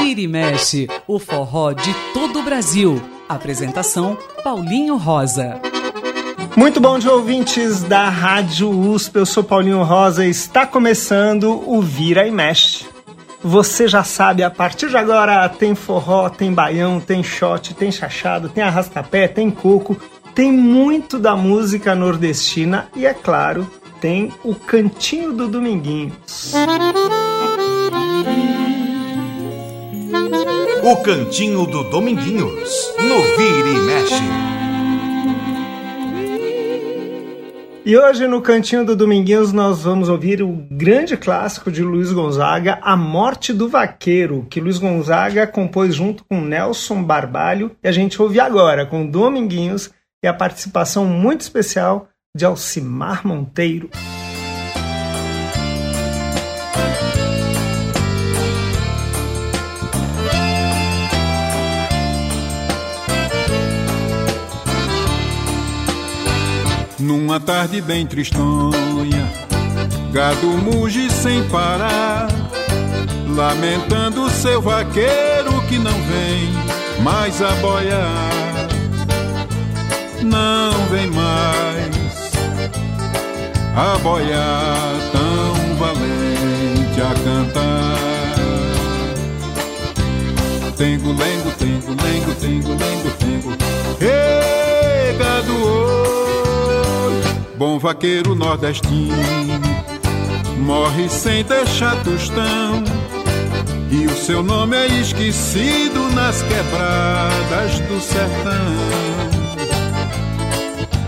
Vira e mexe, o forró de todo o Brasil. Apresentação Paulinho Rosa. Muito bom dia, ouvintes da Rádio USP. Eu sou Paulinho Rosa e está começando o Vira e Mexe. Você já sabe, a partir de agora tem forró, tem baião, tem shot, tem chachado, tem arrastapé, tem coco, tem muito da música nordestina e, é claro, tem o Cantinho do Dominguinhos. O Cantinho do Dominguinhos, no Vira e Mexe. E hoje no Cantinho do Dominguinhos nós vamos ouvir o grande clássico de Luiz Gonzaga, A Morte do Vaqueiro, que Luiz Gonzaga compôs junto com Nelson Barbalho e a gente ouve agora com Dominguinhos e a participação muito especial de Alcimar Monteiro. Numa tarde bem tristonha, gado muge sem parar, lamentando seu vaqueiro que não vem mais a boiar. Não vem mais a boiar tão valente a cantar. Tengo, lengo, tengo, lengo, tengo, lengo, tengo. Ei, gado, bom vaqueiro nordestino, morre sem deixar tostão. E o seu nome é esquecido nas quebradas do sertão.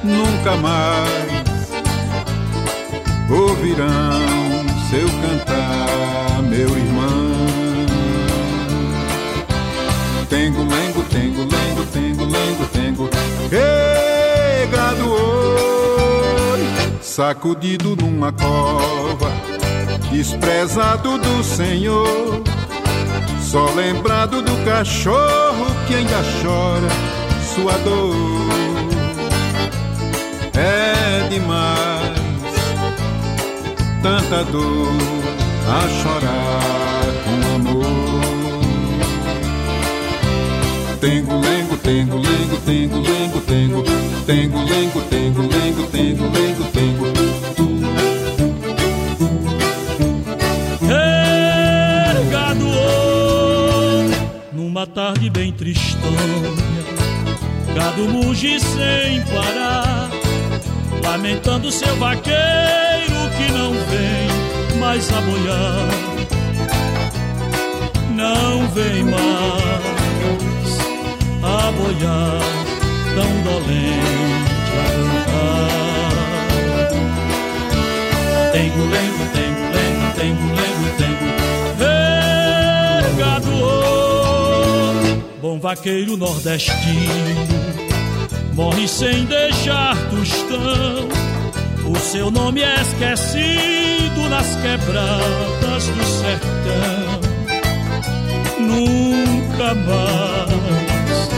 Nunca mais ouvirão seu cantar, meu irmão. Tengo, lengo, tengo, lengo, tengo, lengo, tengo. Ei, graduou sacudido numa cova, desprezado do Senhor, só lembrado do cachorro que ainda chora sua dor. É demais tanta dor a chorar com amor. Tengo, lengo, tengo, lengo, tengo, lengo, tengo, tengo, lengo, tengo, lengo, tengo, lengo, tengo. Ergado numa tarde bem tristonha, gado muge sem parar, lamentando seu vaqueiro que não vem mais a boiar, não vem mais a boiar, tão dolente a cantar. Tengo, lengo, tengo, lengo, tengo, lengo, tengo, regado, bom vaqueiro nordestino, morre sem deixar tostão. O seu nome é esquecido nas quebradas do sertão. Nunca mais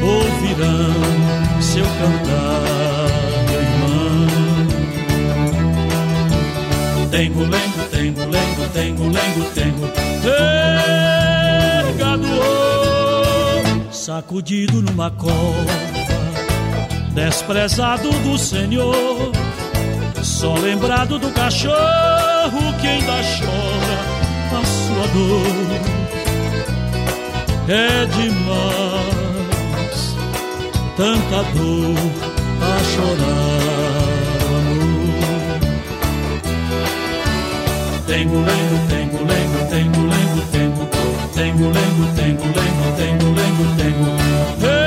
ouvirão seu cantar, meu irmão. Tengo, lengo, tengo, lengo, tengo, lengo, tengo, pegado, sacudido numa cova, desprezado do Senhor, só lembrado do cachorro que ainda chora a sua dor. É demais tanta dor a chorar amor. Tengo, lengo, tengo, lengo, tengo, lengo, tengo, tengo, lengo, tengo, lengo, tengo, lengo, tengo. Regado,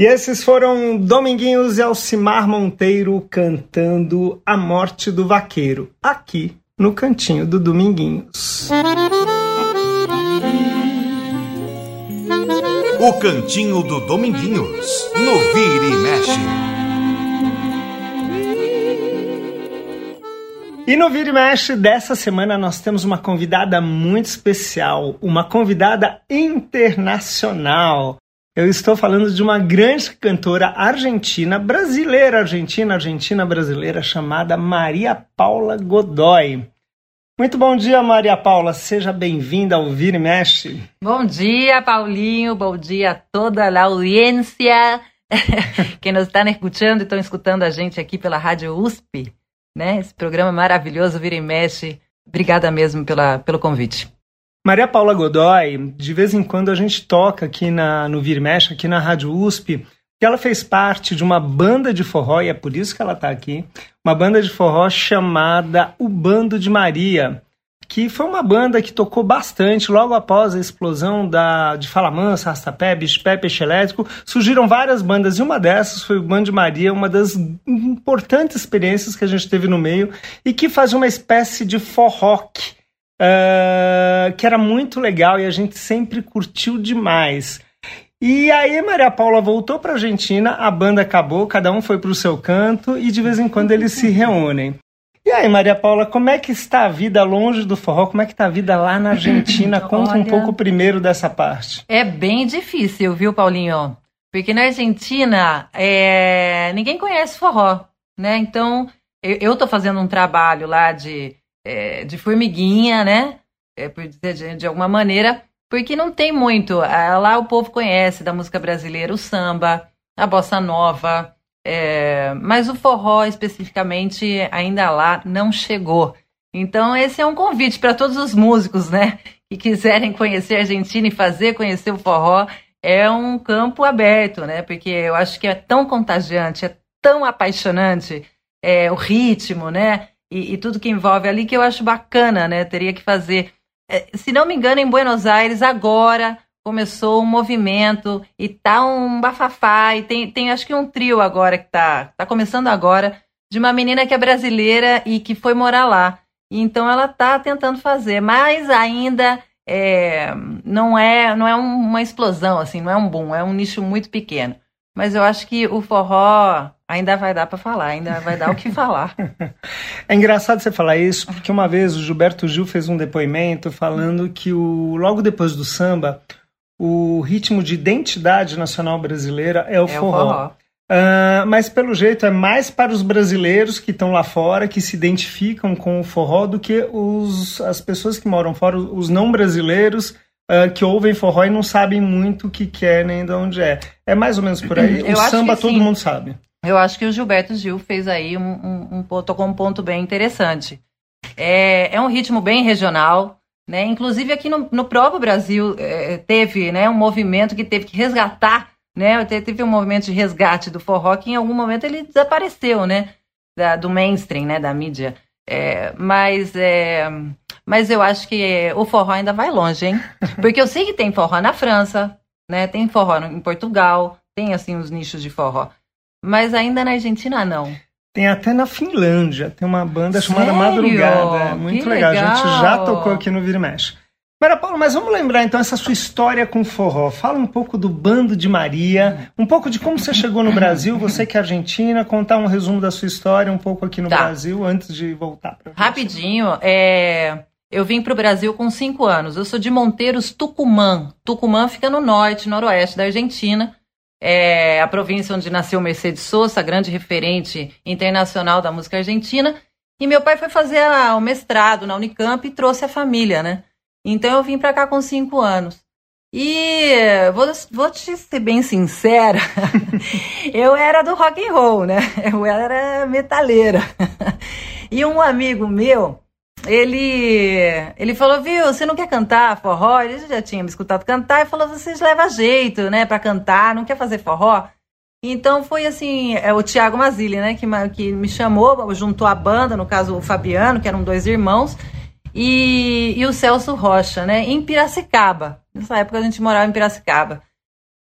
E esses foram Dominguinhos e Alcimar Monteiro cantando A Morte do Vaqueiro, aqui no cantinho do Dominguinhos. O cantinho do Dominguinhos, no Vira e Mexe. E no Vira e Mexe dessa semana nós temos uma convidada muito especial, uma convidada internacional. Eu estou falando de uma grande cantora argentina, brasileira argentina, argentina brasileira, chamada Maria Paula Godoy. Muito bom dia, Maria Paula. Seja bem-vinda ao Vira e Mexe. Bom dia, Paulinho. Bom dia a toda a audiência que nos estão escutando e estão escutando a gente aqui pela Rádio USP, né? Esse programa maravilhoso, Vira e Mexe. Obrigada mesmo pela, pelo convite. Maria Paula Godoy, de vez em quando a gente toca aqui na, no Vira Mexe, aqui na Rádio USP, que ela fez parte de uma banda de forró, e é por isso que ela está aqui, uma banda de forró chamada O Bando de Maria, que foi uma banda que tocou bastante logo após a explosão da, de Fala Mansa, Rastapé, Bispé, Peixe Elétrico, surgiram várias bandas, e uma dessas foi o Bando de Maria, uma das importantes experiências que a gente teve no meio, e que fazia uma espécie de forroque, uh, que era muito legal e a gente sempre curtiu demais. E aí Maria Paula voltou para a Argentina, a banda acabou, cada um foi para o seu canto e de vez em quando eles se reúnem. E aí, Maria Paula, como é que está a vida longe do forró? Como é que está a vida lá na Argentina? Conta Olha, um pouco primeiro dessa parte. É bem difícil, viu, Paulinho? Porque na Argentina é... ninguém conhece forró, né? Então, eu estou fazendo um trabalho lá de, é, de formiguinha, né? É, por dizer de, de alguma maneira, porque não tem muito. Ah, lá o povo conhece da música brasileira o samba, a bossa nova, é, mas o forró especificamente ainda lá não chegou. Então esse é um convite para todos os músicos, né, que quiserem conhecer a Argentina e fazer conhecer o forró. É um campo aberto, né? Porque eu acho que é tão contagiante, é tão apaixonante é, o ritmo, né? E, e tudo que envolve ali que eu acho bacana, né? Teria que fazer é, se não me engano, em Buenos Aires, agora começou um movimento e tá um bafafá. E tem, tem acho que um trio agora que tá, tá começando agora, de uma menina que é brasileira e que foi morar lá. Então ela tá tentando fazer, mas ainda é, não é não é uma explosão, assim, não é um boom, é um nicho muito pequeno. Mas eu acho que o forró ainda vai dar para falar, ainda vai dar o que falar. É engraçado você falar isso, porque uma vez o Gilberto Gil fez um depoimento falando que o, logo depois do samba, o ritmo de identidade nacional brasileira é o é forró. O forró. Uh, mas pelo jeito é mais para os brasileiros que estão lá fora, que se identificam com o forró, do que os, as pessoas que moram fora, os não brasileiros uh, que ouvem forró e não sabem muito o que quer nem de onde é. É mais ou menos por aí. Eu o samba todo mundo sabe. Eu acho que o Gilberto Gil fez aí um, um, um ponto, um ponto bem interessante. É, é um ritmo bem regional, né? Inclusive aqui no, no próprio Brasil é, teve né, um movimento que teve que resgatar, né? Teve um movimento de resgate do forró que em algum momento ele desapareceu, né? Da, do mainstream, né? Da mídia. É, mas, é, mas eu acho que o forró ainda vai longe, hein? Porque eu sei que tem forró na França, né? Tem forró em Portugal, tem assim os nichos de forró. Mas ainda na Argentina não. Tem até na Finlândia, tem uma banda Sério? chamada Madrugada. É muito legal. legal. A gente já tocou aqui no Vira e Mexe. Mara Paula, mas vamos lembrar então essa sua história com forró. Fala um pouco do Bando de Maria, um pouco de como você chegou no Brasil, você que é argentina, contar um resumo da sua história um pouco aqui no tá. Brasil antes de voltar para Rapidinho, é... eu vim para o Brasil com cinco anos. Eu sou de Monteiros, Tucumã. Tucumã fica no norte, noroeste da Argentina. É a província onde nasceu Mercedes Sosa, grande referente internacional da música argentina. E meu pai foi fazer o mestrado na Unicamp e trouxe a família, né? Então eu vim para cá com cinco anos. E vou, vou te ser bem sincera, eu era do rock and roll, né? Eu era metaleira. E um amigo meu, ele ele falou, viu, você não quer cantar forró? Ele já tinha me escutado cantar e falou, vocês levam jeito, né, para cantar, não quer fazer forró? Então foi assim, é o Tiago Mazili, né, que, que me chamou, juntou a banda, no caso o Fabiano, que eram dois irmãos, e, e o Celso Rocha, né, em Piracicaba. Nessa época a gente morava em Piracicaba.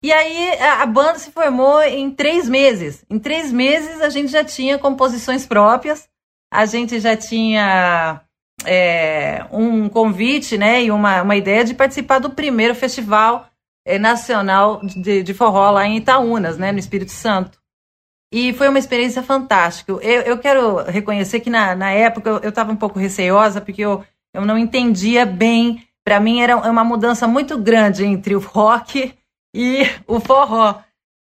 E aí a, a banda se formou em três meses. Em três meses a gente já tinha composições próprias, a gente já tinha é, um convite né, e uma, uma ideia de participar do primeiro festival é, nacional de, de forró lá em Itaúnas, né, no Espírito Santo. E foi uma experiência fantástica. Eu, eu quero reconhecer que na, na época eu estava um pouco receosa, porque eu, eu não entendia bem. Para mim era uma mudança muito grande entre o rock e o forró.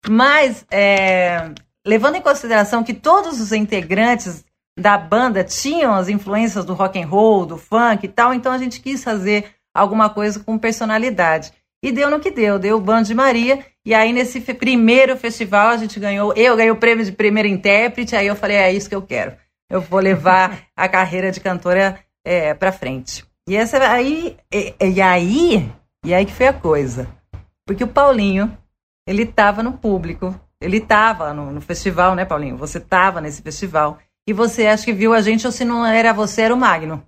Mas, é, levando em consideração que todos os integrantes da banda tinham as influências do rock and roll, do funk e tal, então a gente quis fazer alguma coisa com personalidade. E deu no que deu, deu o Bando de Maria. E aí, nesse primeiro festival, a gente ganhou. Eu ganhei o prêmio de primeiro intérprete. Aí eu falei: é isso que eu quero. Eu vou levar a carreira de cantora é, para frente. E essa aí. E, e, aí. E aí que foi a coisa. Porque o Paulinho, ele estava no público. Ele estava no, no, festival, né, Paulinho? Você estava nesse festival. E você acho que viu a gente, ou se não era você, era o Magno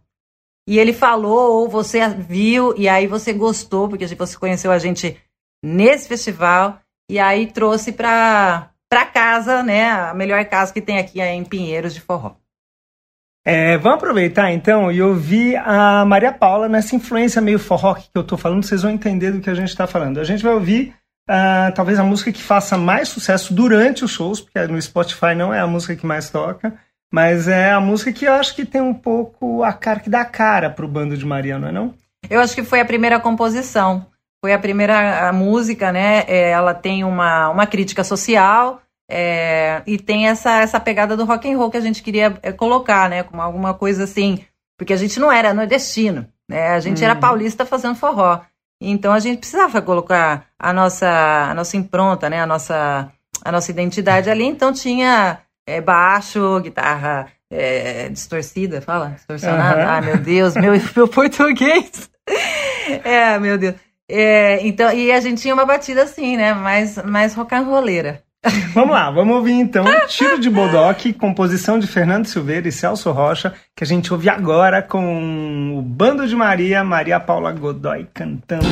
e ele falou, ou você viu, e aí você gostou, porque você conheceu a gente nesse festival, e aí trouxe para para casa, né, a melhor casa que tem aqui é em Pinheiros de Forró. É, vamos aproveitar então e ouvir a Maria Paula nessa influência meio forró que eu estou falando, vocês vão entender do que a gente está falando. A gente vai ouvir uh, talvez a música que faça mais sucesso durante os shows, porque no Spotify não é a música que mais toca, mas é a música que eu acho que tem um pouco a cara que dá cara pro bando de Maria, não é não? Eu acho que foi a primeira composição. Foi a primeira a música, né? É, ela tem uma, uma crítica social é, e tem essa, essa pegada do rock and roll que a gente queria é, colocar, né? Como alguma coisa assim. Porque a gente não era nordestino, né? A gente era uhum. paulista fazendo forró. Então a gente precisava colocar a nossa, a nossa impronta, né? A nossa, a nossa identidade ali. Então tinha é, baixo, guitarra é, distorcida, fala? Distorcionada? Uhum. Ah, meu Deus, meu, meu português. É, meu Deus. É, então, e a gente tinha uma batida assim, né? Mais, mais rock and rolleira. Vamos lá, vamos ouvir então Tiro de Bodoque, composição de Fernando Silveira e Celso Rocha, que a gente ouve agora com o Bando de Maria, Maria Paula Godoy cantando.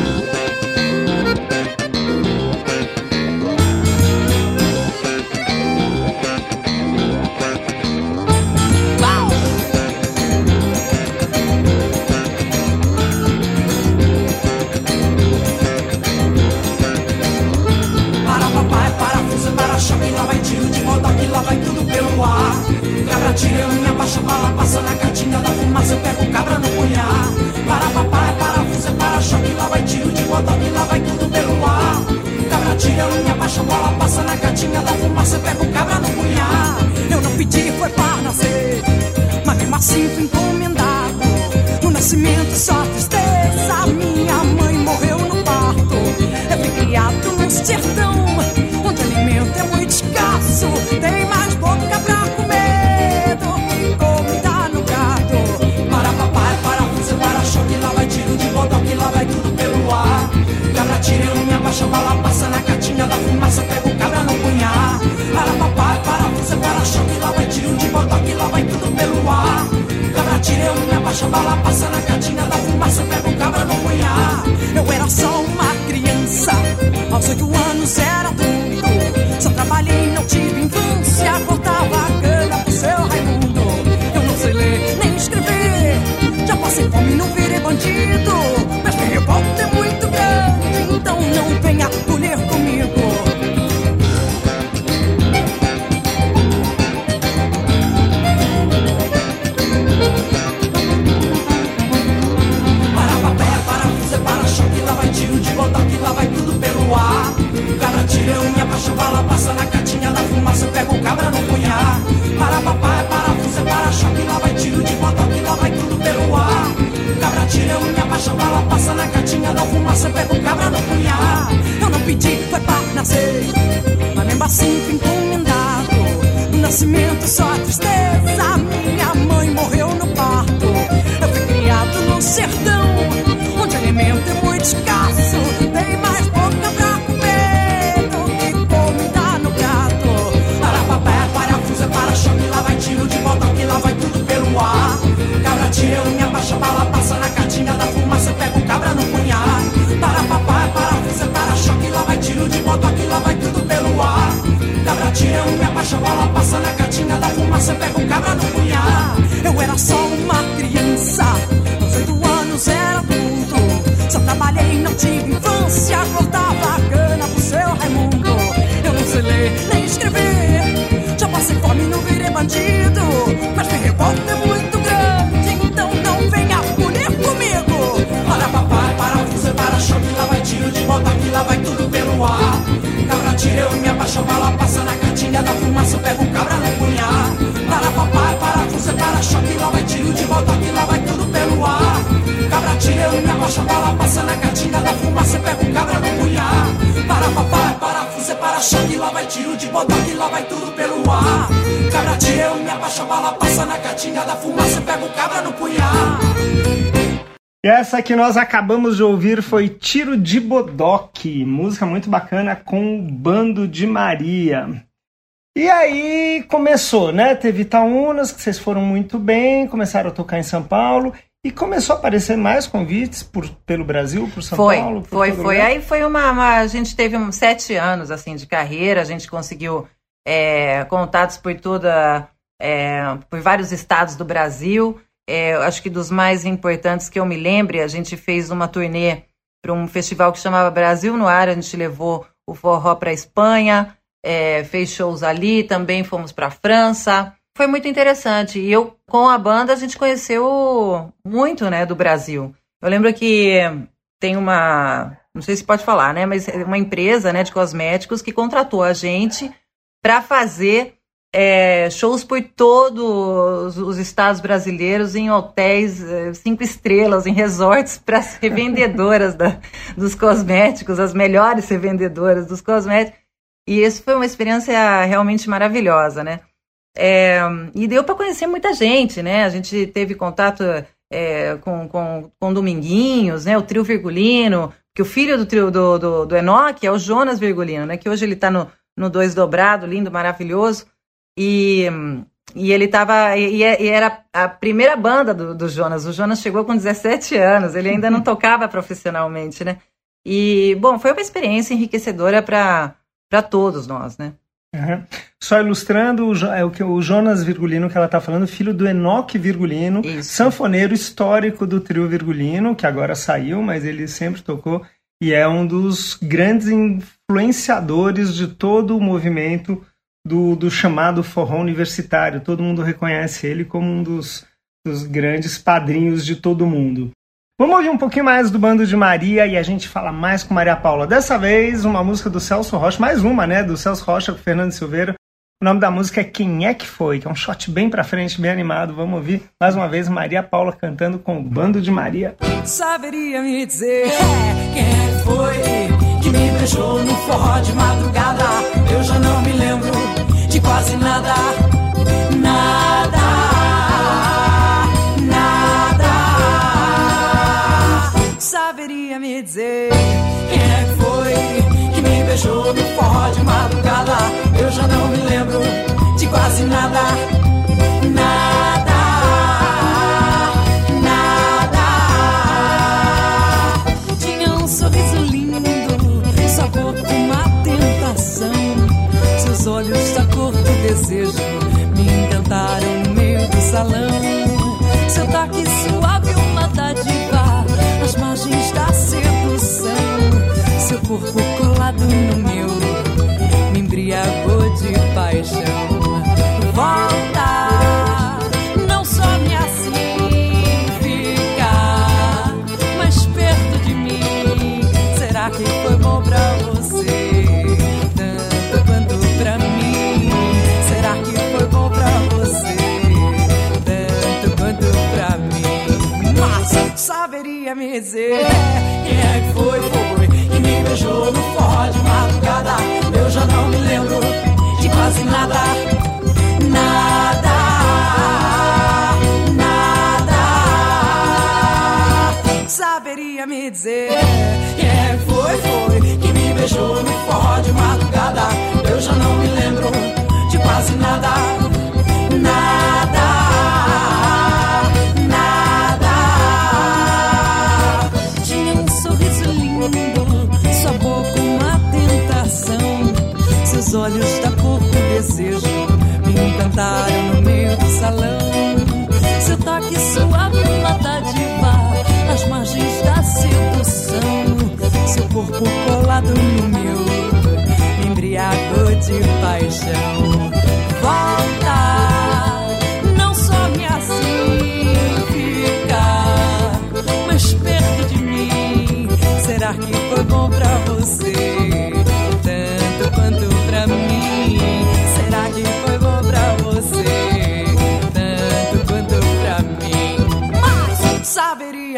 Mas mesmo assim eu me abaixo, a bala passa na catinga da fumaça, pego cabra no punhar. E essa que nós acabamos de ouvir foi Tiro de Bodoque, música muito bacana com o Bando de Maria. E aí começou, né? Teve Itaúnas, que vocês foram muito bem, começaram a tocar em São Paulo. E começou a aparecer mais convites por, pelo Brasil, por São foi, Paulo? Por foi, foi. lugar? Aí foi uma, uma- A gente teve uns sete anos assim de carreira, a gente conseguiu é, contatos por toda. É, por vários estados do Brasil. É, acho que dos mais importantes que eu me lembre, a gente fez uma turnê para um festival que chamava Brasil no Ar, a gente levou o forró para Espanha, é, fez shows ali, também fomos para França. Foi muito interessante. E eu, com a banda, a gente conheceu muito, né, do Brasil. Eu lembro que tem uma, não sei se pode falar, né, mas é uma empresa, né, de cosméticos que contratou a gente para fazer é, shows por todos os estados brasileiros em hotéis é, cinco estrelas, em resorts para as revendedoras da, dos cosméticos, as melhores revendedoras dos cosméticos. E isso foi uma experiência realmente maravilhosa, né? É, e deu para conhecer muita gente, né? A gente teve contato é, com, com, com Dominguinhos, né? O trio Virgulino, que o filho do trio do, do, do é o Jonas Virgulino, né? Que hoje ele está no, no Dois Dobrado, lindo, maravilhoso. E, e ele tava. E, e era a primeira banda do, do Jonas. O Jonas chegou com 17 anos, ele ainda não tocava profissionalmente, né? E, bom, foi uma experiência enriquecedora para todos nós, né? Uhum. Só ilustrando o, é o que o Jonas Virgulino que ela está falando, filho do Enoque Virgulino, Isso. sanfoneiro histórico do trio Virgulino, que agora saiu, mas ele sempre tocou e é um dos grandes influenciadores de todo o movimento do, do chamado forró universitário. Todo mundo reconhece ele como um dos, dos grandes padrinhos de todo mundo. Vamos ouvir um pouquinho mais do Bando de Maria e a gente fala mais com Maria Paula. Dessa vez, uma música do Celso Rocha, mais uma, né? Do Celso Rocha com Fernando Silveira. O nome da música é Quem é que foi? Que é um shot bem pra frente, bem animado. Vamos ouvir mais uma vez Maria Paula cantando com o Bando de Maria. Saberia me dizer quem é que foi que me beijou no forró de madrugada? Eu já não me lembro de quase nada, nada, nada. Saberia me dizer quem é que foi que me beijou no forró de madrugada? Eu já não me lembro de quase nada, nada, desejo me encantaram no meio do salão. Seu toque suave, uma dádiva, as margens da sedução. Seu corpo colado no meu, me embriagou de paixão. Volta, saberia me dizer quem é que foi, foi que me beijou no forró de madrugada? Eu já não me lembro de quase nada. Nada, nada. Saberia me dizer quem é que foi, foi que me beijou no forró de madrugada? Eu já não me lembro de quase. Nada, nada. Olhos da cor do desejo me encantaram no meio do salão. Seu toque suave, uma dádiva, as margens da sedução. Seu corpo colado no meu, me embriagou de paixão. Volta, não só me assim mas perto de mim. Será que foi bom pra você?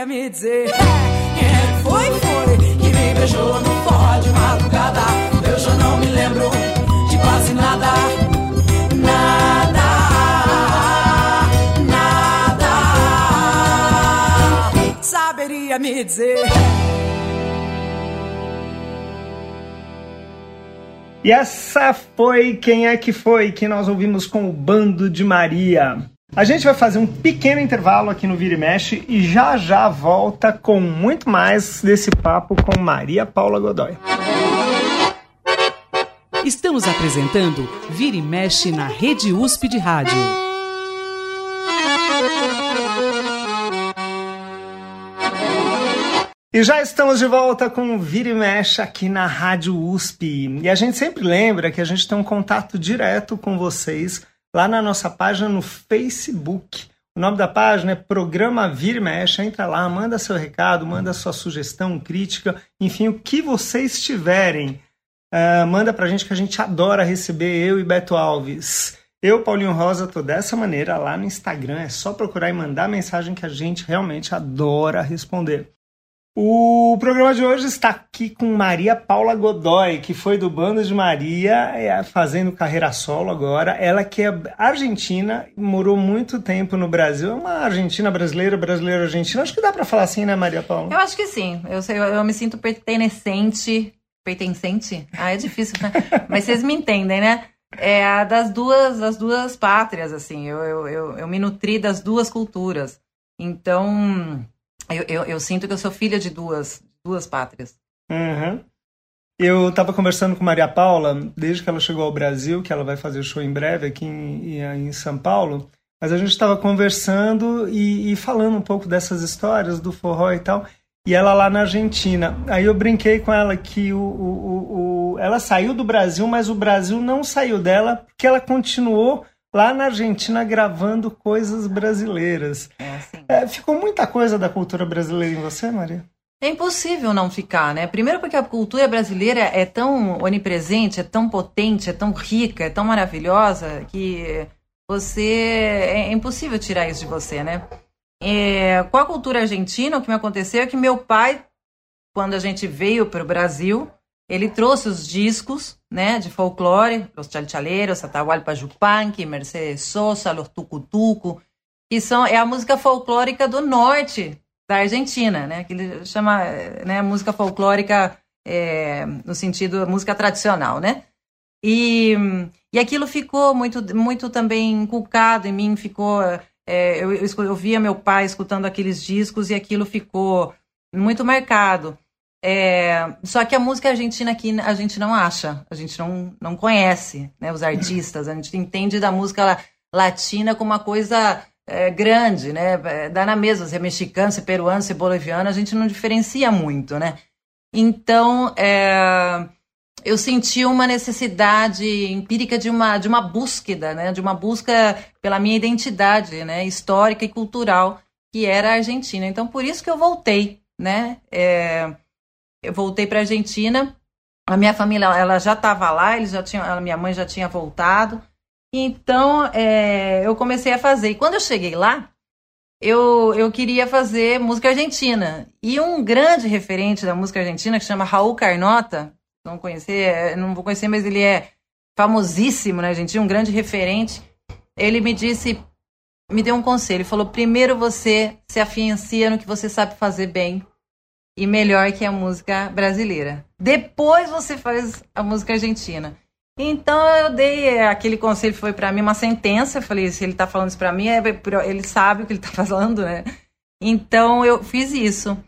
Me dizer quem é que foi, foi que me beijou no forró de madrugada? Eu já não me lembro de quase nada. Nada, nada. Saberia me dizer. E essa foi Quem é que foi que nós ouvimos com o Bando de Maria. A gente vai fazer um pequeno intervalo aqui no Vira e Mexe e já já volta com muito mais desse papo com Maria Paula Godoy. Estamos apresentando Vira e Mexe na Rede USP de Rádio. E já estamos de volta com o Vira e Mexe aqui na Rádio USP. E a gente sempre lembra que a gente tem um contato direto com vocês lá na nossa página no Facebook. O nome da página é Programa Vira e Mexe. Entra lá, manda seu recado, manda sua sugestão, crítica, enfim, o que vocês tiverem. Uh, manda pra gente que a gente adora receber eu e Beto Alves. Eu, Paulinho Rosa, tô dessa maneira lá no Instagram. É só procurar e mandar mensagem que a gente realmente adora responder. O programa de hoje está aqui com Maria Paula Godoy, que foi do Bando de Maria, é, fazendo carreira solo agora. Ela que é argentina, morou muito tempo no Brasil. É uma argentina brasileira, brasileira argentina. Acho que dá para falar assim, né, Maria Paula? Eu acho que sim. Eu, eu me sinto pertencente. Pertencente? Ah, é difícil, né? Mas vocês me entendem, né? É das duas, das duas pátrias, assim. Eu, eu, eu, eu me nutri das duas culturas. Então eu, eu, eu, sinto que eu sou filha de duas, duas pátrias. Uhum. Eu estava conversando com Maria Paula desde que ela chegou ao Brasil, que ela vai fazer show em breve aqui em, em São Paulo. Mas a gente estava conversando e, e, falando um pouco dessas histórias do forró e tal. E ela lá na Argentina. Aí eu brinquei com ela que o, o, o, ela saiu do Brasil, mas o Brasil não saiu dela porque ela continuou lá na Argentina gravando coisas brasileiras. É assim. É, ficou muita coisa da cultura brasileira em você, Maria? É impossível não ficar, né? Primeiro porque a cultura brasileira é tão onipresente, é tão potente, é tão rica, é tão maravilhosa que você é impossível tirar isso de você, né? É, com a cultura argentina, o que me aconteceu é que meu pai, quando a gente veio para o Brasil, ele trouxe os discos né, de folclore, os chalchaleiros, Atahualpa Yupanqui, Mercedes Sosa, los Tucutuco, que são, é a música folclórica do norte da Argentina, né, que ele chama né, música folclórica é, no sentido música tradicional, né? E, e aquilo ficou muito, muito também inculcado em mim, ficou... É, eu, eu, eu via meu pai escutando aqueles discos e aquilo ficou muito marcado. É, só que a música argentina aqui a gente não acha, a gente não, não conhece né, os artistas, a gente entende da música latina como uma coisa é, grande, né? É, dá na mesma, se é mexicano, se é peruano, se é boliviano, a gente não diferencia muito, né? Então, é, eu senti uma necessidade empírica de uma, de uma búsqueda, né? De uma busca pela minha identidade, né? Histórica e cultural, que era a Argentina. Então, por isso que eu voltei, né? É, eu voltei para a Argentina. A minha família ela já estava lá, eles já tinham, a minha mãe já tinha voltado. Então é, eu comecei a fazer. E quando eu cheguei lá, eu, eu queria fazer música argentina. E um grande referente da música argentina, que chama Raul Carnota, não conhecer, é, não vou conhecer, mas ele é famosíssimo na Argentina, um grande referente. Ele me disse, me deu um conselho, falou: primeiro você se afiancia no que você sabe fazer bem, e melhor que a música brasileira. Depois você faz a música argentina. Então eu dei aquele conselho foi para mim uma sentença. Eu falei, se ele tá falando isso para mim, é, ele sabe o que ele tá falando, né? Então eu fiz isso.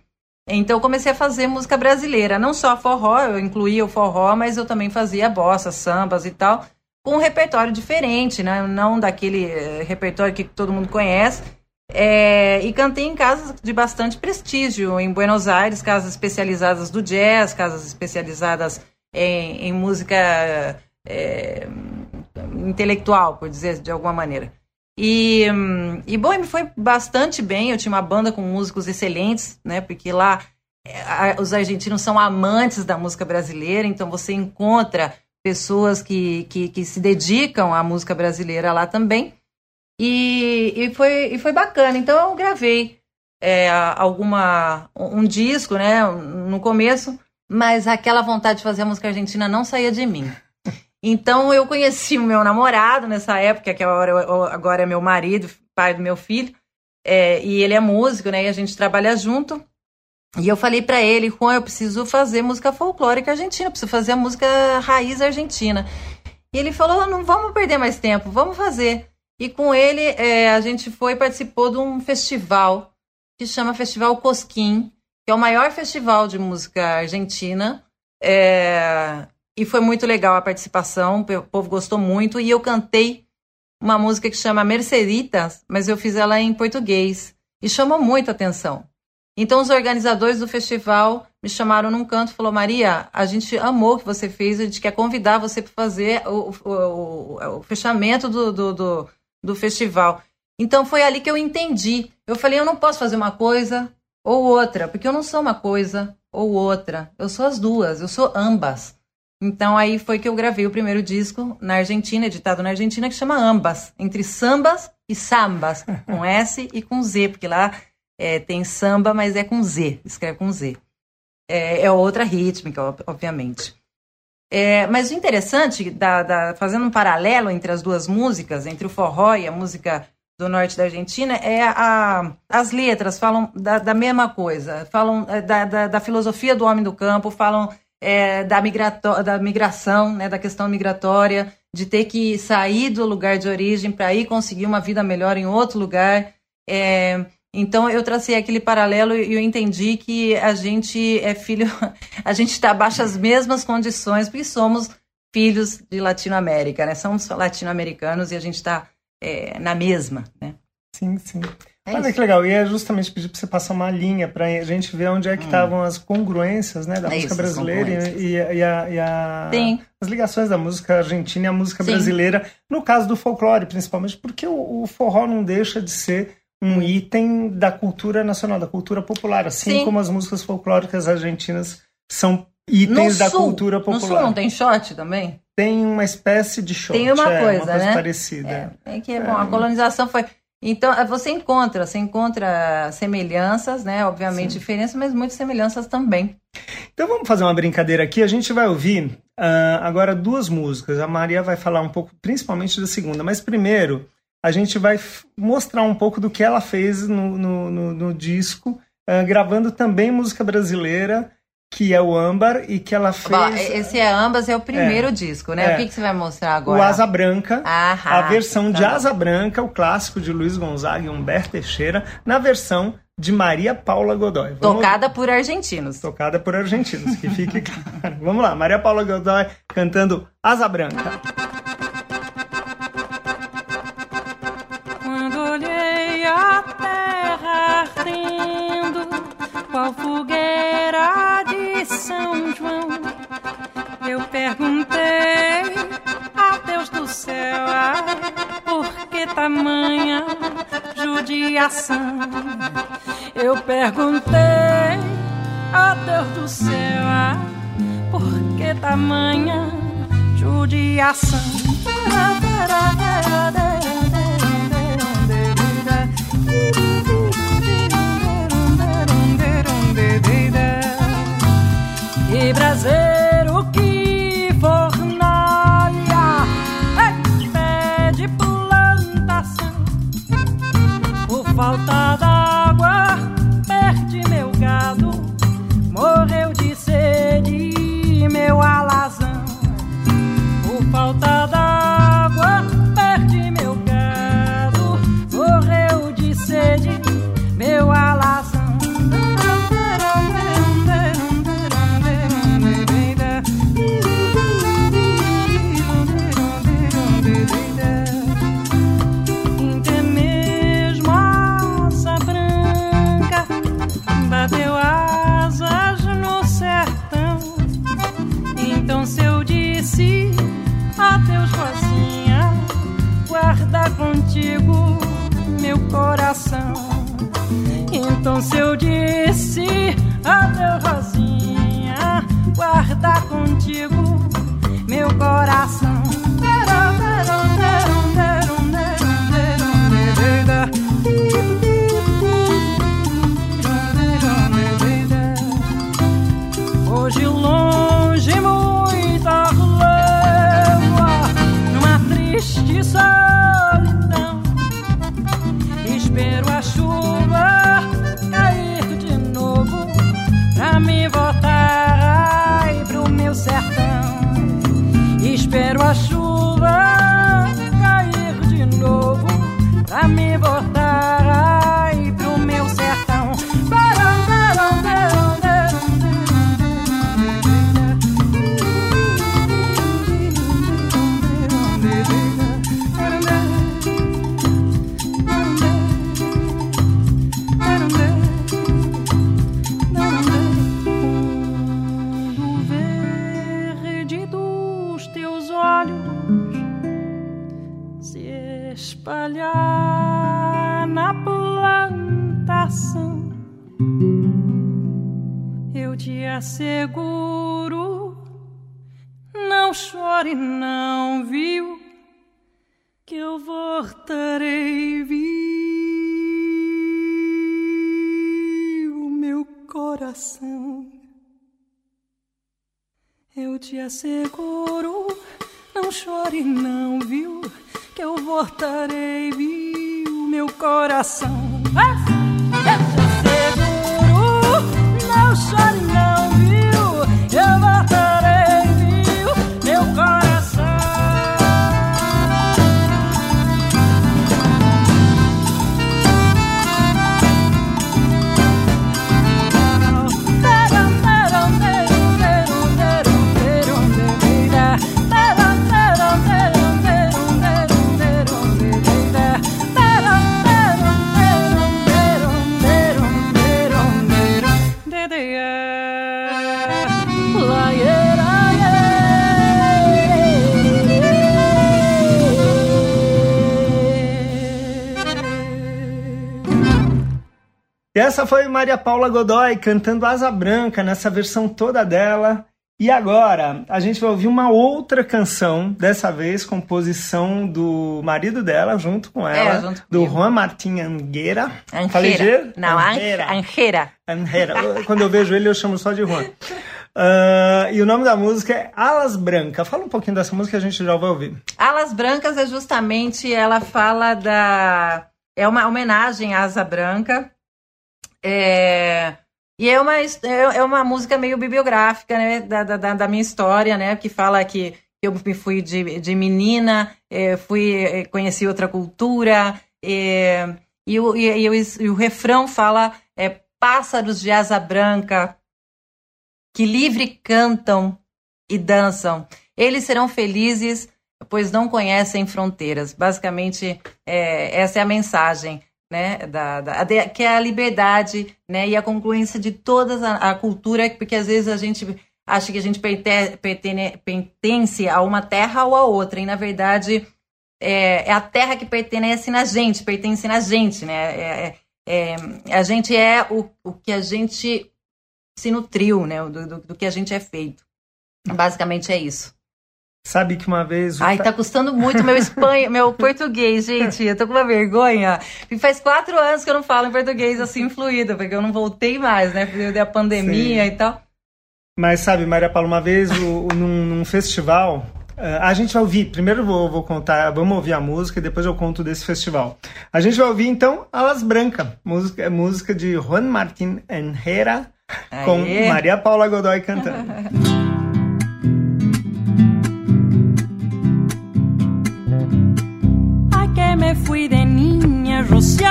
Então eu comecei a fazer música brasileira, não só forró, eu incluía o forró, mas eu também fazia bossa, sambas e tal, com um repertório diferente, né? Não daquele eh, repertório que todo mundo conhece é, e cantei em casas de bastante prestígio, em Buenos Aires, casas especializadas do jazz, casas especializadas em, em música é, intelectual, por dizer de alguma maneira. E, e bom, me foi bastante bem. Eu tinha uma banda com músicos excelentes, né? Porque lá é, os argentinos são amantes da música brasileira, então você encontra pessoas que, que, que se dedicam à música brasileira lá também. E, e, foi, e foi bacana. Então eu gravei é, alguma um disco, né, no começo, mas aquela vontade de fazer a música argentina não saía de mim. Então eu conheci o meu namorado nessa época, que agora, agora é meu marido, pai do meu filho, é, e ele é músico, né? E a gente trabalha junto. E eu falei para ele, Juan, eu preciso fazer música folclórica argentina, preciso fazer a música raiz argentina. E ele falou, não vamos perder mais tempo, vamos fazer. E com ele é, a gente foi participou de um festival que chama Festival Cosquim, que é o maior festival de música argentina. É, e foi muito legal a participação, o povo gostou muito. E eu cantei uma música que chama Merceditas, mas eu fiz ela em português. E chamou muito atenção. Então, os organizadores do festival me chamaram num canto e falou: Maria, a gente amou o que você fez, a gente quer convidar você para fazer o, o, o, o fechamento do, do, do, do, festival. Então, foi ali que eu entendi. Eu falei: eu não posso fazer uma coisa ou outra, porque eu não sou uma coisa ou outra. Eu sou as duas, eu sou ambas. Então aí foi que eu gravei o primeiro disco na Argentina, editado na Argentina, que chama Ambas, entre sambas e sambas, com S e com Z, porque lá é, tem samba, mas é com Z, escreve com Z. É, é outra rítmica, obviamente. É, mas o interessante, da, da, fazendo um paralelo entre as duas músicas, entre o forró e a música do norte da Argentina, é a, as letras falam da, da mesma coisa, falam é, da, da, da, filosofia do homem do campo, falam é, da, da migração, né, da questão migratória, de ter que sair do lugar de origem para ir conseguir uma vida melhor em outro lugar. É, então eu tracei aquele paralelo e eu entendi que a gente é filho, a gente está abaixo das mesmas condições, porque somos filhos de Latinoamérica, né? Somos latino-americanos e a gente está é, na mesma, né? Sim, sim. É Olha isso. que legal, e é justamente pedir para você passar uma linha para a gente ver onde é que estavam hum. as congruências né, da é música isso, brasileira e, e, a, e a as ligações da música argentina e a música Sim. brasileira, no caso do folclore principalmente, porque o, o forró não deixa de ser um item da cultura nacional, da cultura popular, assim Sim. como as músicas folclóricas argentinas são itens no da sul, cultura popular. No sul não tem shot também? Tem uma espécie de shot. Tem uma é, coisa, uma coisa né? parecida. É, é que é bom, a colonização foi então, é, você encontra, você encontra semelhanças, né? Obviamente Sim. diferenças, mas muitas semelhanças também. Então vamos fazer uma brincadeira aqui. A gente vai ouvir uh, agora duas músicas. A Maria vai falar um pouco, principalmente da segunda, mas primeiro a gente vai mostrar um pouco do que ela fez no, no, no, no disco, uh, gravando também música brasileira, que é o Âmbar, e que ela fez. Bom, esse é Ambas, é o primeiro é, disco, né? É. O que, que você vai mostrar agora? O Asa Branca, Aham, a versão tá de Asa Branca, o clássico de Luiz Gonzaga e Humberto Teixeira, na versão de Maria Paula Godoy. Vamos... Tocada por argentinos. Tocada por argentinos, que fique claro. Vamos lá, Maria Paula Godoy cantando Asa Branca. Tamanha judiação? Eu perguntei a Deus do céu, ai, por que tamanha judiação? Asseguro, não chore, não, viu? Que eu voltarei, viu? Meu coração. Ah! E essa foi Maria Paula Godoy cantando Asa Branca nessa versão toda dela. E agora a gente vai ouvir uma outra canção, dessa vez composição do marido dela junto com ela, É, junto do. Juan Martín Anguera. Anjera. Falei G? Não, Anguera. Anjera. Anguera. Quando eu vejo ele eu chamo só de Juan. Ah, e o nome da música é Alas Branca. Fala um pouquinho dessa música que a gente já vai ouvir. Alas Brancas é justamente, ela fala da. É uma homenagem à Asa Branca. É, e é uma, é é uma música meio bibliográfica, né? Da, da, da- minha história, né? Que fala que eu me fui de, de menina, eh, fui, eh, conheci outra cultura, eh, e, o, e, e o, e o refrão fala é, pássaros de asa branca que livre cantam e dançam. Eles serão felizes, pois não conhecem fronteiras. Basicamente, é, essa é a mensagem, né? Da, da- que é a liberdade, né? E a concluência de toda a, a cultura, porque às vezes a gente acha que a gente perte- pertene- pertence a uma terra ou a outra, e na verdade é, é a terra que pertence na gente, pertence na gente, né? É- é- é, a gente é o, o que a gente se nutriu, né? Do, do, do que a gente é feito. Basicamente é isso. Sabe que uma vez. Ai, tá custando muito meu espanhol, meu português, gente. Eu tô com uma vergonha. E faz quatro anos que eu não falo em português assim fluido, porque eu não voltei mais, né? Devido à pandemia Sim. e tal. Mas sabe, Maria Paula, uma vez o- o- num, num festival, eh, a gente vai ouvir, primeiro eu vou, vou contar, vamos ouvir a música e depois eu conto desse festival. A gente vai ouvir então Alas Branca, música, música de Juan Martín Enjera com. Maria Paula Godoy cantando.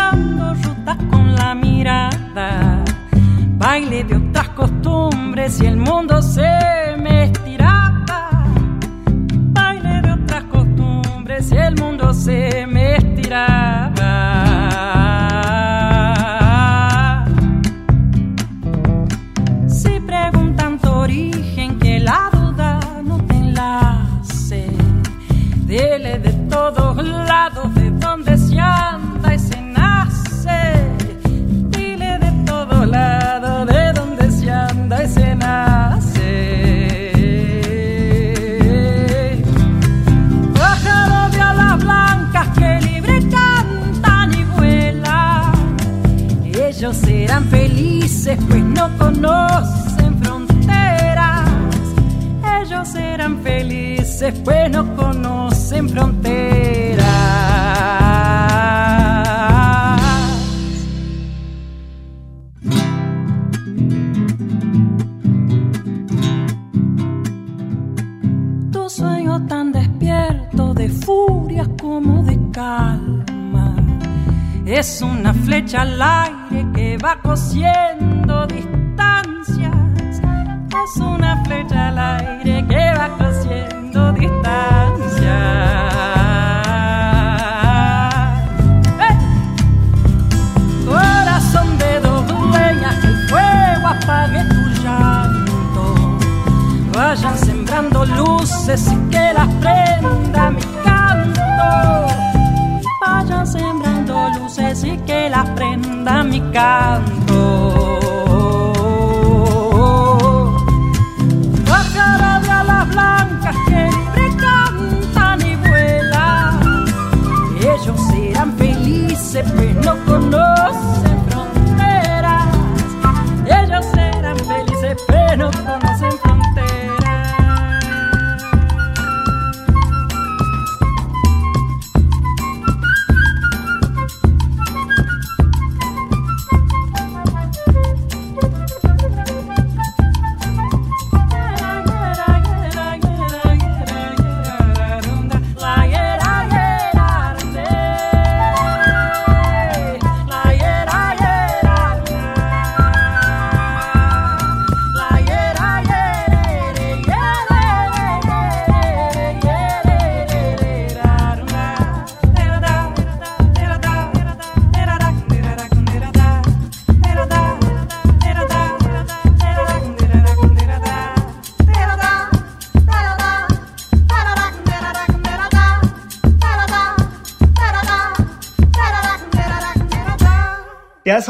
rociando rutas con la mirada. Baile de otras costumbres y el mundo se me estiraba. Baile de otras costumbres y el mundo se me felices pues no conocen fronteras. Ellos serán felices pues no conocen fronteras. Tu sueño tan despierto de furia como de calma. Es una flecha al va cosiendo distancias. Es una flecha al aire que va cosiendo distancias. ¡Eh! Corazón de dos leñas, que el fuego apague tu llanto. Vayan sembrando luces y que las prenda canto.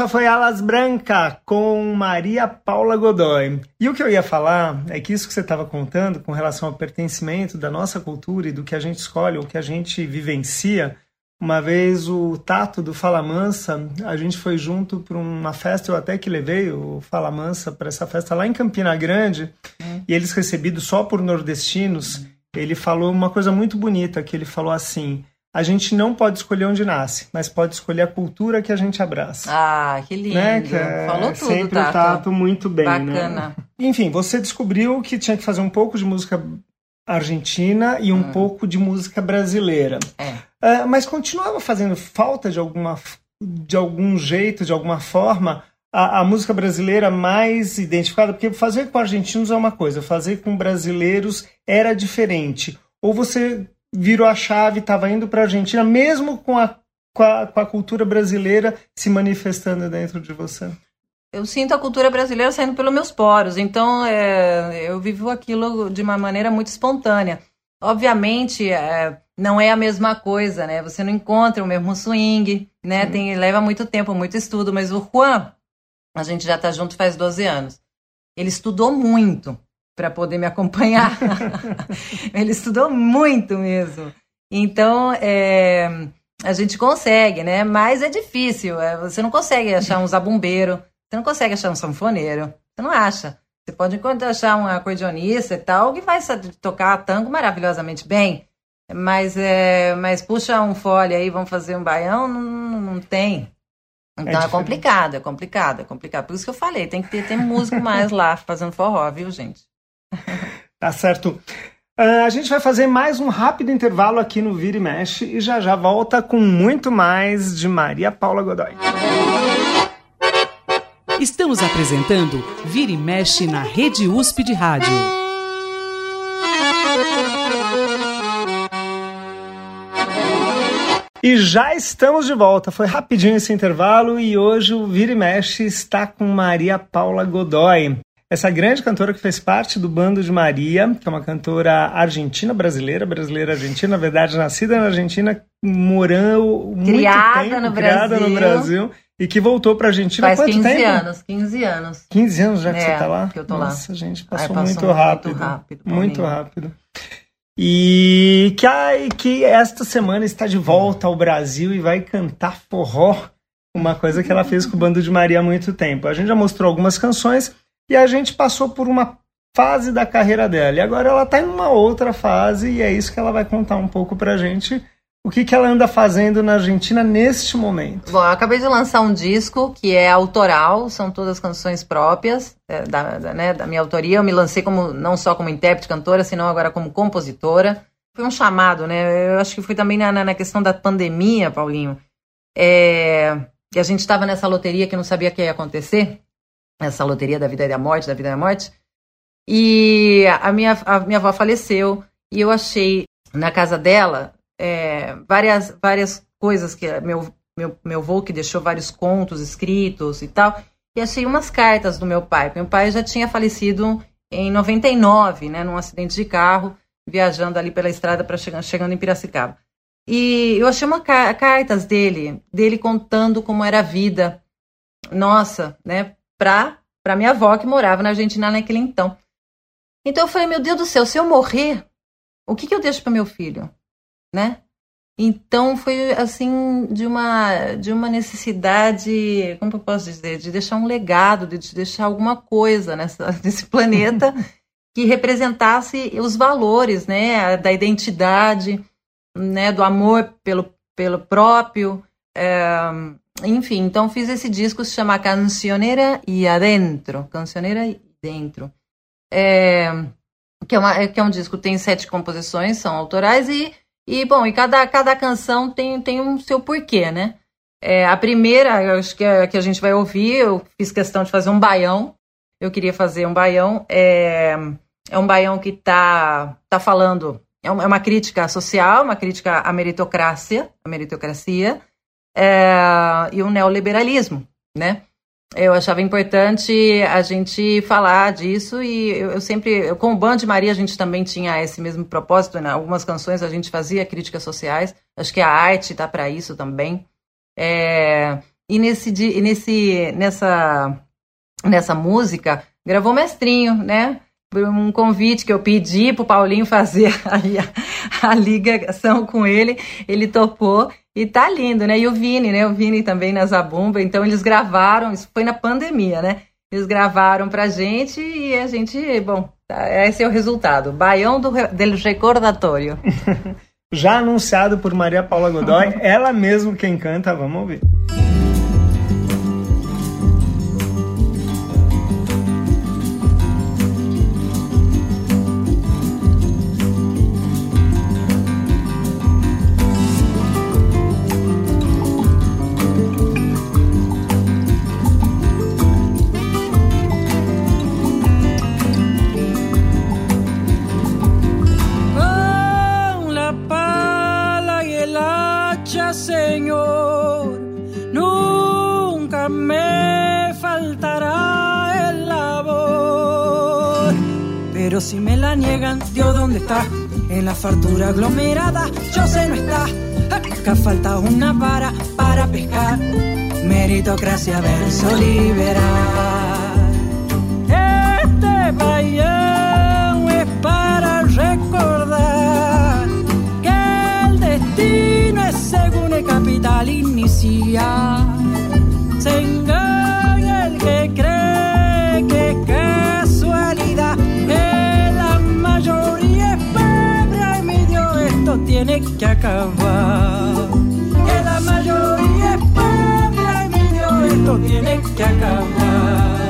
Essa foi Alas Branca com Maria Paula Godoy. E o que eu ia falar é que isso que você estava contando com relação ao pertencimento da nossa cultura e do que a gente escolhe, o que a gente vivencia. Uma vez o Tato do Fala Mansa, a gente foi junto para uma festa, eu até que levei o Fala Mansa para essa festa lá em Campina Grande, Uhum. e eles recebidos só por nordestinos, ele falou uma coisa muito bonita, que ele falou assim, a gente não pode escolher onde nasce, mas pode escolher a cultura que a gente abraça. Ah, que lindo. né? Que é Falou tudo, sempre Tato. o Tato muito bem, né? Bacana. Enfim, você descobriu que tinha que fazer um pouco de música argentina e um pouco de música brasileira. Hum. É. Ah, mas continuava fazendo falta de alguma de algum jeito, de alguma forma, a, a música brasileira mais identificada, porque fazer com argentinos é uma coisa, fazer com brasileiros era diferente. Ou você virou a chave, estava indo para a Argentina, mesmo com a, com, a, com a cultura brasileira se manifestando dentro de você. Eu sinto a cultura brasileira saindo pelos meus poros, então é, eu vivo aquilo de uma maneira muito espontânea. Obviamente, é, não é a mesma coisa, né? Você não encontra o mesmo swing, né? Tem, leva muito tempo, muito estudo, mas o Juan, a gente já tá junto faz 12 anos. Ele estudou muito para poder me acompanhar. Ele estudou muito mesmo. Então, é, a gente consegue, né? Mas é difícil. é, você não consegue achar um zabumbeiro, você não consegue achar um sanfoneiro. Você não acha. Você pode achar um acordeonista e tal, que vai tocar tango maravilhosamente bem. Mas, é, mas puxa um fole aí, vamos fazer um baião, não, não, tem. Então é, diferente. complicado, é complicado, é complicado. Por isso que eu falei, tem que ter, ter músico mais lá fazendo forró, viu, gente? Tá certo. Ah, a gente vai fazer mais um rápido intervalo aqui no Vira e Mexe e já já volta com muito mais de Maria Paula Godoy. Estamos apresentando Vira e Mexe na Rede USP de Rádio. E já estamos de volta. Foi rapidinho esse intervalo e hoje o Vira e Mexe está com Maria Paula Godoy. Essa grande cantora que fez parte do Bando de Maria, que é uma cantora argentina brasileira, brasileira argentina, na verdade nascida na Argentina, morando muito Criada tempo, no criada no Brasil. Brasil e que voltou para a Argentina há Faz quanto 15 tempo? anos, 15 anos. 15 anos já que É, você tá lá? que eu tô lá. Nossa, gente, Ai, passou, passou muito muito rápido. rápido, Muito rápido. E que, ai, que esta semana está de volta ao Brasil e vai cantar forró, uma coisa que ela fez com o Bando de Maria há muito tempo. A gente já mostrou algumas canções e a gente passou por uma fase da carreira dela. E agora ela está em uma outra fase e é isso que ela vai contar um pouco pra gente. O que, que ela anda fazendo na Argentina neste momento. Bom, eu acabei de lançar um disco que é autoral, são todas canções próprias é, da, da, né, da minha autoria. Eu me lancei como não só como intérprete, cantora, senão agora como compositora. Foi um chamado, né? Eu acho que foi também na, na, na questão da pandemia, Paulinho. É, e a gente estava nessa loteria que não sabia o que ia acontecer, essa loteria da vida e da morte, da vida e da morte. E a minha, a minha avó faleceu e eu achei na casa dela é, várias, várias coisas que meu, meu, meu avô que deixou vários contos escritos e tal. E achei umas cartas do meu pai. Meu pai já tinha falecido em 99, né, num acidente de carro, viajando ali pela estrada para chegando, chegando em Piracicaba. E eu achei uma ca- cartas dele, dele contando como era a vida nossa, né, pra, pra minha avó que morava na Argentina naquele então. Então eu falei, meu Deus do céu, se eu morrer, o que, que eu deixo para meu filho, né? Então foi assim de uma de uma necessidade, como eu posso dizer, de deixar um legado, de de deixar alguma coisa nessa, nesse planeta que representasse os valores, né, da identidade, né, do amor pelo pelo próprio, é, enfim. Então fiz esse disco se chama Cancionera e Adentro, Cancionera e Dentro, é, que é uma que é um disco tem sete composições, são autorais e e, bom, e cada, cada canção tem, tem um seu porquê, né? É, a primeira, acho que, é, que a gente vai ouvir, eu fiz questão de fazer um baião. Eu queria fazer um baião. É, é um baião que tá, tá falando, é uma, é uma crítica social, uma crítica à meritocracia, à meritocracia é, e o neoliberalismo, né? Eu achava importante a gente falar disso e eu, eu sempre, eu, com o Band de Maria, a gente também tinha esse mesmo propósito. Né? Algumas canções a gente fazia críticas sociais. Acho que a arte está para isso também. É, E nesse, nesse, nessa, nessa música, gravou Mestrinho, né? Por Um convite que eu pedi pro Paulinho fazer aí a, a ligação com ele, ele topou e tá lindo, né? E o Vini, né? O Vini também na Zabumba, então eles gravaram, isso foi na pandemia, né? Eles gravaram pra gente e a gente, bom, tá, esse é o resultado. Baião do, del Recordatório. Já anunciado por Maria Paula Godoy, ela mesmo quem canta, vamos ouvir. Pero si me la niegan, Dios, ¿dónde está? En la fartura aglomerada, yo sé no está. Acá falta una vara para pescar. Meritocracia, verso liberal. Este bayón es para recordar que el destino es según el capital inicial. Se engaña el que cree esto tiene que acabar. Que la mayoría es pobre. Ay, mi Dios, esto tiene que acabar.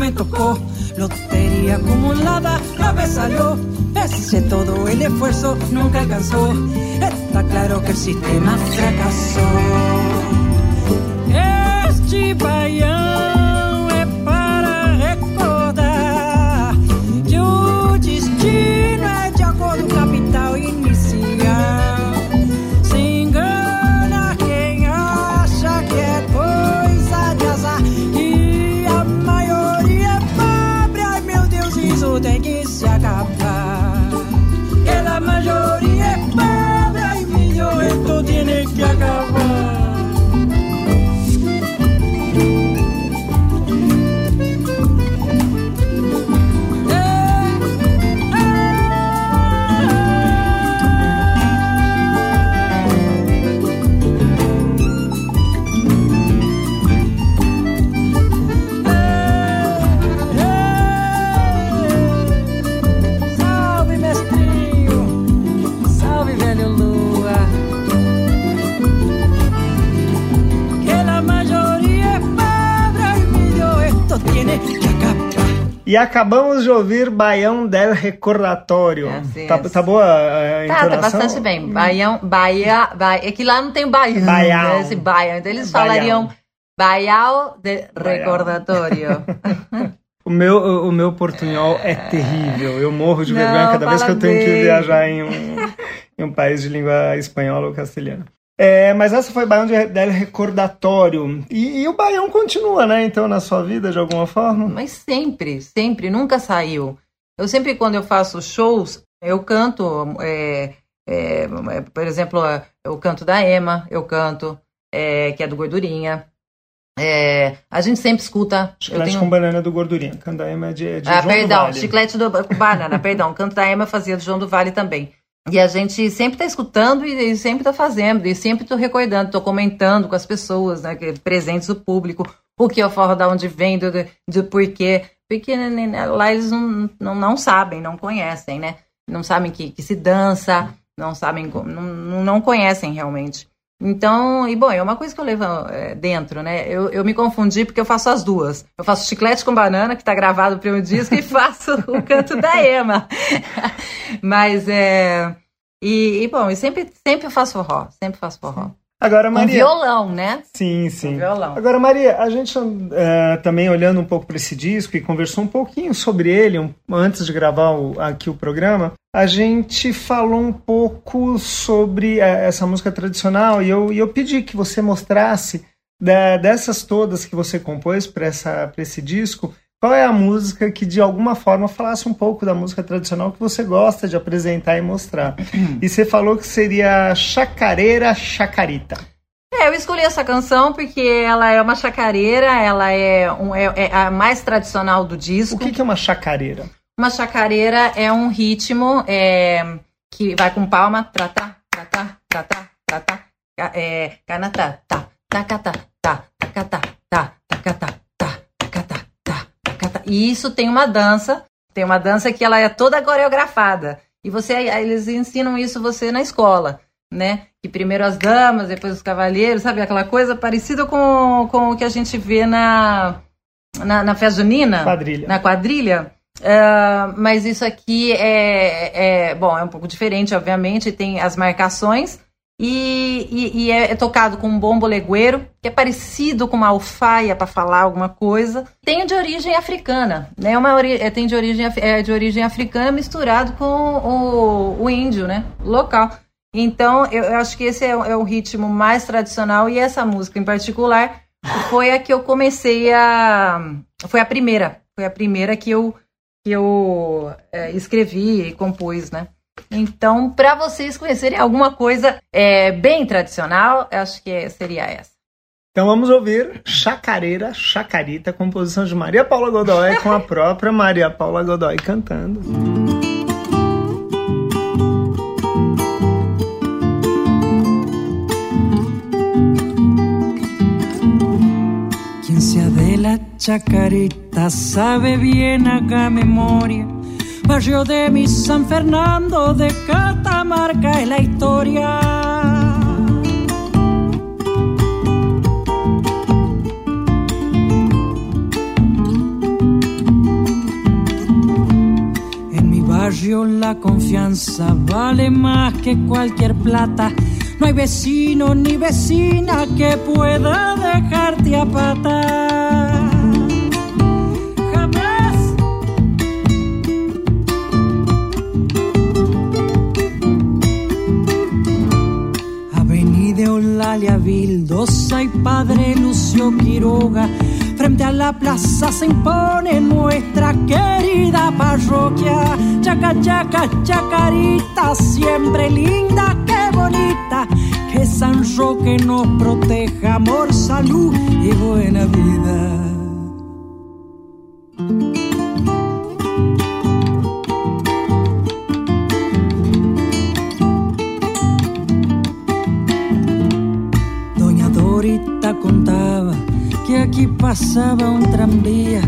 Me tocó. Lotería acumulada, la vez salió. Todo el esfuerzo, nunca alcanzó. Está claro que el sistema fracasó. Es Chipayán, E acabamos de ouvir Baião del Recordatório. Assim, tá, assim. tá boa a Tá, tá entonação? bastante bem. Baião, Baia, Baia, é que lá não tem baião, Baião. né? Esse baião. Então eles Baião. falariam baião de recordatório. O meu, o meu portunhol é terrível. Eu morro de Não, vergonha cada vez que eu tenho que viajar em um, em um país de língua espanhola ou castelhana. É, mas essa foi Baião de- del Recordatório. E, e o Baião continua, né? Então, na sua vida, de alguma forma? Mas sempre, sempre, nunca saiu. Eu sempre, quando eu faço shows, eu canto, é, é, é, por exemplo, eu canto da Ema, eu canto, é, que é do Gordurinha. É, a gente sempre escuta. Chiclete tenho- com banana do Gordurinha. Candaema é de, é de Ah, João do perdão, Vale. chiclete do com banana, perdão. Canto da Ema fazia do João do Vale também. E a gente sempre tá escutando e, e sempre tá fazendo, e sempre tô recordando, tô comentando com as pessoas, né, presentes o público, o que é o forró, da onde vem, do, do, do porquê. Porque né, né, lá eles não, não, não sabem, não conhecem, né? Não sabem que, que se dança, não sabem, não não conhecem realmente. Então, e bom, é uma coisa que eu levo é, dentro, né? Eu, eu me confundi porque eu faço as duas. Eu faço chiclete com banana, que tá gravado no primeiro disco, e faço o canto da Ema. Mas é. E, e, bom, eu sempre, sempre faço forró, sempre faço forró. Agora, Maria. Um violão, né? Sim, sim. Um violão. Agora, Maria, a gente é, também olhando um pouco para esse disco e conversou um pouquinho sobre ele um, antes de gravar o, aqui o programa. A gente falou um pouco sobre é, essa música tradicional e eu, e eu pedi que você mostrasse da, dessas todas que você compôs para esse disco, qual é a música que de alguma forma falasse um pouco da música tradicional que você gosta de apresentar e mostrar? e você falou que seria Chacareira Chacarita. É, eu escolhi essa canção porque ela é uma chacareira, ela é, um, é, é a mais tradicional do disco. O que, que, é uma chacareira? Uma chacareira é um ritmo é, que vai com palma, tratá, tratá, tratá, tratá, é, canatá, tá, tacatá, tá, tacatá, tá, tacatá, e isso tem uma dança, tem uma dança que ela é toda coreografada. E você eles ensinam isso você na escola, né? Que primeiro as damas, depois os cavalheiros, sabe? Aquela coisa parecida com, com o que a gente vê na, na, na festa junina. Quadrilha. Na quadrilha. Uh, mas isso aqui é, é, bom, é um pouco diferente, obviamente, tem as marcações, e, e, e é, é, tocado com um bombo legueiro, que é parecido com uma alfaia para falar alguma coisa. Tem de origem africana, né? Uma ori é, tem de origem, é, de origem africana misturado com o, o índio, né? Local. Então, eu, eu acho que esse é, é o ritmo mais tradicional e essa música em particular foi a que eu comecei a. Foi a primeira. Foi a primeira que eu, que eu é, escrevi e compus, né? Então, para vocês conhecerem alguma coisa é, bem tradicional, acho que seria essa. Então vamos ouvir Chacareira, Chacarita, composição de Maria Paula Godoy com a própria Maria Paula Godoy cantando. Quien sea de la chacarita sabe bien haga memoria barrio de mi San Fernando de Catamarca es la historia. En mi barrio la confianza vale más que cualquier plata. No hay vecino ni vecina que pueda dejarte a. Eulalia Vildosa y Padre Lucio Quiroga. Frente a la plaza se impone nuestra querida parroquia. Chaca, chaca, chacarita, siempre linda, qué bonita. Que San Roque nos proteja, amor, salud y buena vida. Pasaba un tranvía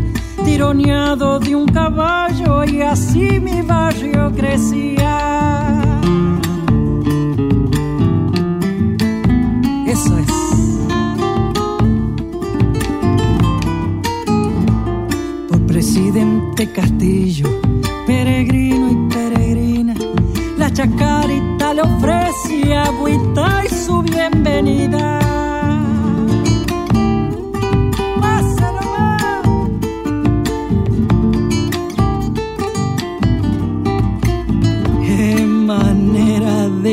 tironeado de un caballo y así mi barrio crecía. Eso es. Por presidente Castillo, peregrino y peregrina, la chacarita le ofrece agüita y su bienvenida.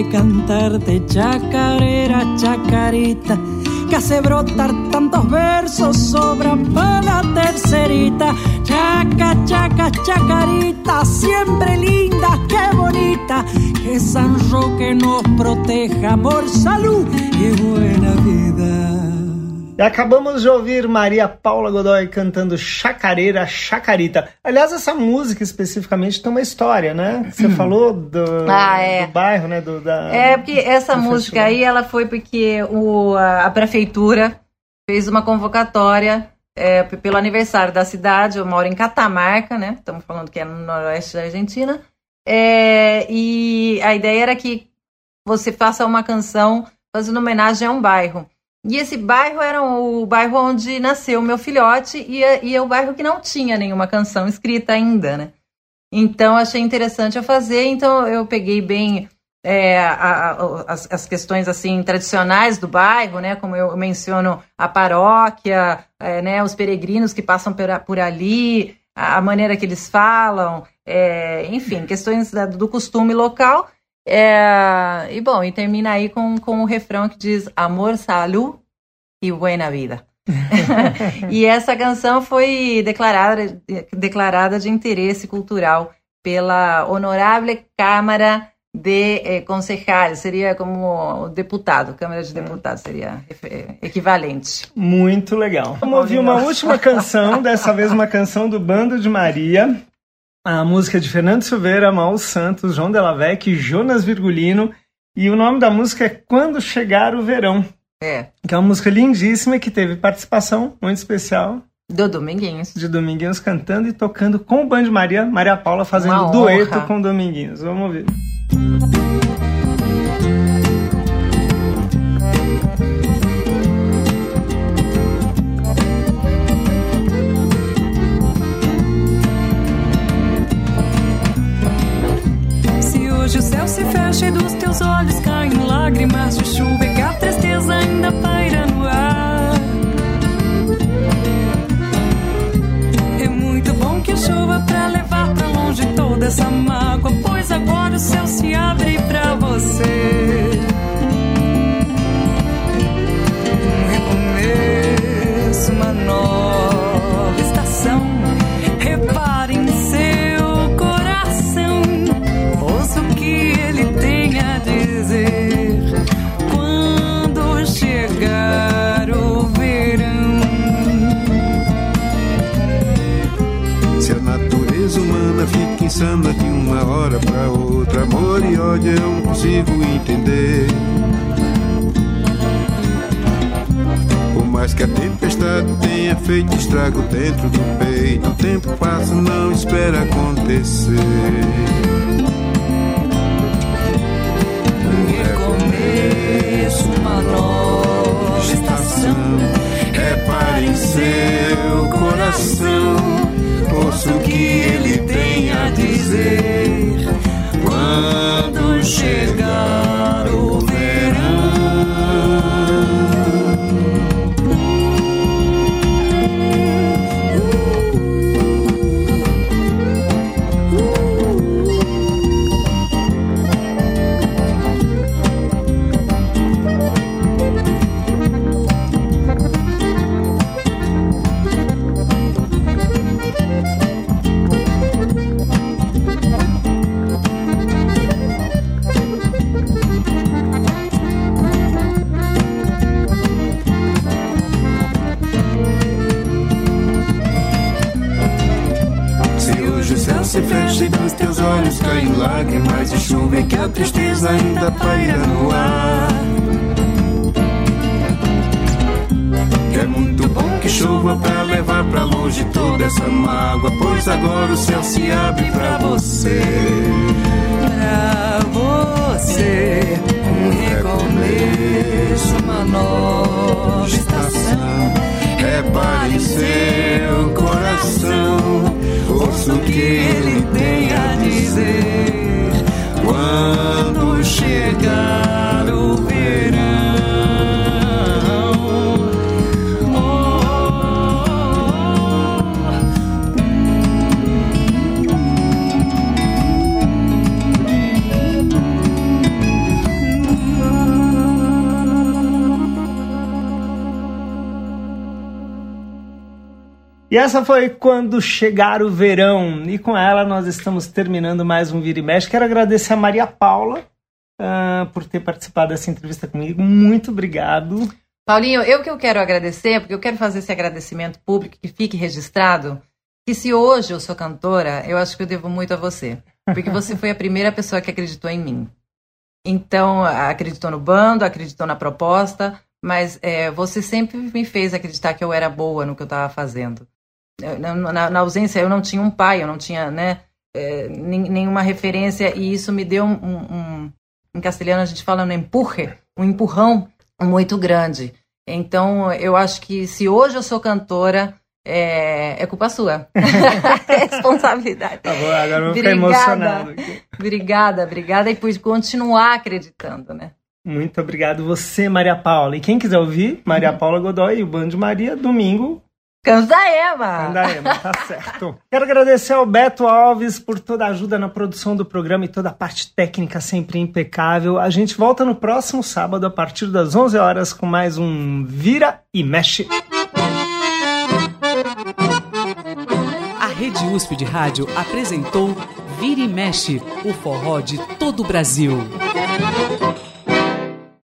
Cantarte chacarera, chacarita, que hace brotar tantos versos sobran para la tercerita. Chaca, chaca, chacarita, siempre linda, qué bonita, que San Roque nos proteja, amor, salud y buena vida. E acabamos de ouvir Maria Paula Godoy cantando Chacareira Chacarita. Aliás, essa música especificamente tem uma história, né? Você hum. falou do, ah, é. do, bairro, né? Do, da, é, porque essa música festival. aí ela foi porque o, a, a prefeitura fez uma convocatória é, pelo aniversário da cidade. Eu moro em Catamarca, né? Estamos falando que é no noroeste da Argentina. É, e a ideia era que você faça uma canção fazendo homenagem a um bairro. E esse bairro era o bairro onde nasceu o meu filhote e é, e é o bairro que não tinha nenhuma canção escrita ainda, né? Então achei interessante eu fazer, então eu peguei bem é, a, a, as, as, questões assim tradicionais do bairro, né? Como eu menciono a paróquia, é, né? Os peregrinos que passam por, por ali, a, a, maneira que eles falam, é, enfim, questões da, do costume local. É, e bom, e termina aí com, com o refrão que diz amor, salud e buena vida. e essa canção foi declarada, declarada de interesse cultural pela Honorável Câmara de eh, concejais, seria como deputado, Câmara de Deputados, seria equivalente. Muito legal. Vamos ouvir uma última canção, dessa vez uma canção do Bando de Maria, a música de Fernando Silveira, Maul Santos, João Delavec, Jonas Virgulino, e o nome da música é Quando Chegar o Verão. É. Que é uma música lindíssima que teve participação muito especial do Dominguinhos. De Dominguinhos cantando e tocando com o Band Maria, Maria Paula fazendo dueto com Dominguinhos. Vamos ver. Fecha e dos teus olhos caem lágrimas de chuva e que a tristeza ainda paira no ar. É muito bom que chova pra levar pra longe toda essa mágoa, pois agora o céu se abre pra você. Um recomeço, uma nova humana fica insana de uma hora pra outra, amor e ódio eu não consigo entender. Por mais que a tempestade tenha feito estrago dentro do peito, o tempo passa, não espera acontecer. Um recomeço, uma nova estação. Repare em seu coração, ouça o que ele tem a dizer. Quando chegar o Se Quando chegar E essa foi quando chegar o verão. E com ela nós estamos terminando mais um Vira e Mexe. Quero agradecer a Maria Paula uh, por ter participado dessa entrevista comigo. Muito obrigado. Paulinho, eu que eu quero agradecer, porque eu quero fazer esse agradecimento público que fique registrado, que se hoje eu sou cantora, eu acho que eu devo muito a você. Porque você foi a primeira pessoa que acreditou em mim. Então, acreditou no bando, acreditou na proposta, mas é, você sempre me fez acreditar que eu era boa no que eu estava fazendo. Na, na, ausência, eu não tinha um pai, eu não tinha né, é, nenhuma referência, e isso me deu um, um, Em castelhano a gente fala no empurre, um empurrão muito grande. Então, eu acho que se hoje eu sou cantora, é, é culpa sua. Responsabilidade. Tá bom, agora eu vou ficar emocionado. Aqui. Obrigada, obrigada e por continuar acreditando, né? Muito obrigado você, Maria Paula. E quem quiser ouvir, Maria Paula Godoy e o Band Maria, domingo, Candaema! Candaema, tá certo. Quero agradecer ao Beto Alves por toda a ajuda na produção do programa e toda a parte técnica sempre impecável. A gente volta no próximo sábado a partir das 11 horas com mais um Vira e Mexe. A Rede USP de Rádio apresentou Vira e Mexe, o forró de todo o Brasil.